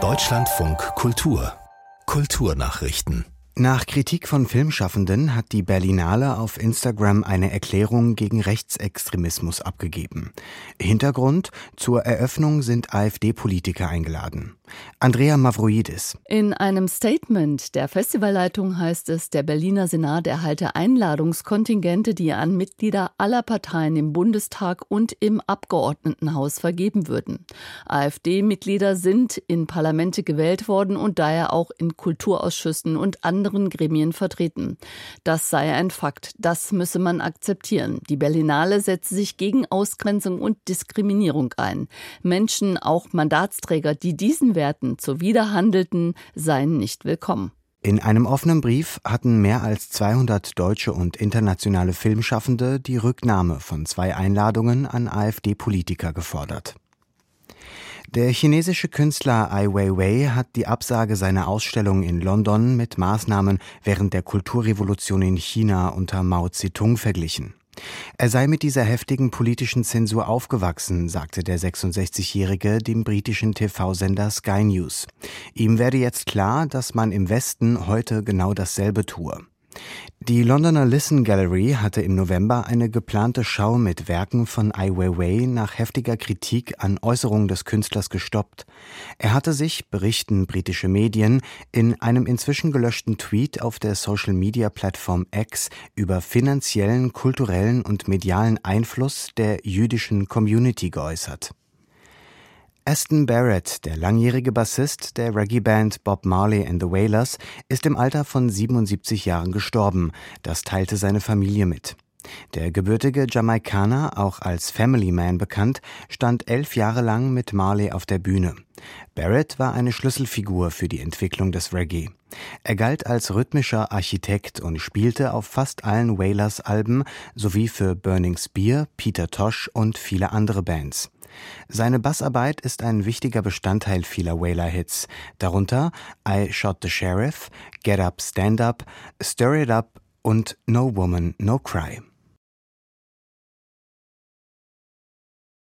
Deutschlandfunk Kultur Kulturnachrichten nach Kritik von Filmschaffenden hat die Berlinale auf Instagram eine Erklärung gegen Rechtsextremismus abgegeben. Hintergrund: Zur Eröffnung sind AfD-Politiker eingeladen. Andrea Mavroidis. In einem Statement der Festivalleitung heißt es, der Berliner Senat erhalte Einladungskontingente, die an Mitglieder aller Parteien im Bundestag und im Abgeordnetenhaus vergeben würden. AfD-Mitglieder sind in Parlamente gewählt worden und daher auch in Kulturausschüssen und anderen Gremien vertreten. Das sei ein Fakt. Das müsse man akzeptieren. Die Berlinale setze sich gegen Ausgrenzung und Diskriminierung ein. Menschen, auch Mandatsträger, die diesen Werten zuwiderhandelten, seien nicht willkommen. In einem offenen Brief hatten mehr als 200 deutsche und internationale Filmschaffende die Rücknahme von zwei Einladungen an AfD-Politiker gefordert. Der chinesische Künstler Ai Weiwei hat die Absage seiner Ausstellung in London mit Maßnahmen während der Kulturrevolution in China unter Mao Zedong verglichen. Er sei mit dieser heftigen politischen Zensur aufgewachsen, sagte der 66-Jährige dem britischen TV-Sender Sky News. Ihm werde jetzt klar, dass man im Westen heute genau dasselbe tue. Die Londoner Listen Gallery hatte im November eine geplante Schau mit Werken von Ai Weiwei nach heftiger Kritik an Äußerungen des Künstlers gestoppt. Er hatte sich, berichten britische Medien, in einem inzwischen gelöschten Tweet auf der Social-Media-Plattform X über finanziellen, kulturellen und medialen Einfluss der jüdischen Community geäußert. Aston Barrett, der langjährige Bassist der Reggae-Band Bob Marley and the Wailers, ist im Alter von 77 Jahren gestorben. Das teilte seine Familie mit. Der gebürtige Jamaikaner, auch als Family Man bekannt, stand elf Jahre lang mit Marley auf der Bühne. Barrett war eine Schlüsselfigur für die Entwicklung des Reggae. Er galt als rhythmischer Architekt und spielte auf fast allen Wailers Alben sowie für Burning Spear, Peter Tosh und viele andere Bands. Seine Bassarbeit ist ein wichtiger Bestandteil vieler Whaler-Hits, darunter I Shot the Sheriff, Get Up, Stand Up, Stir It Up und No Woman, No Cry.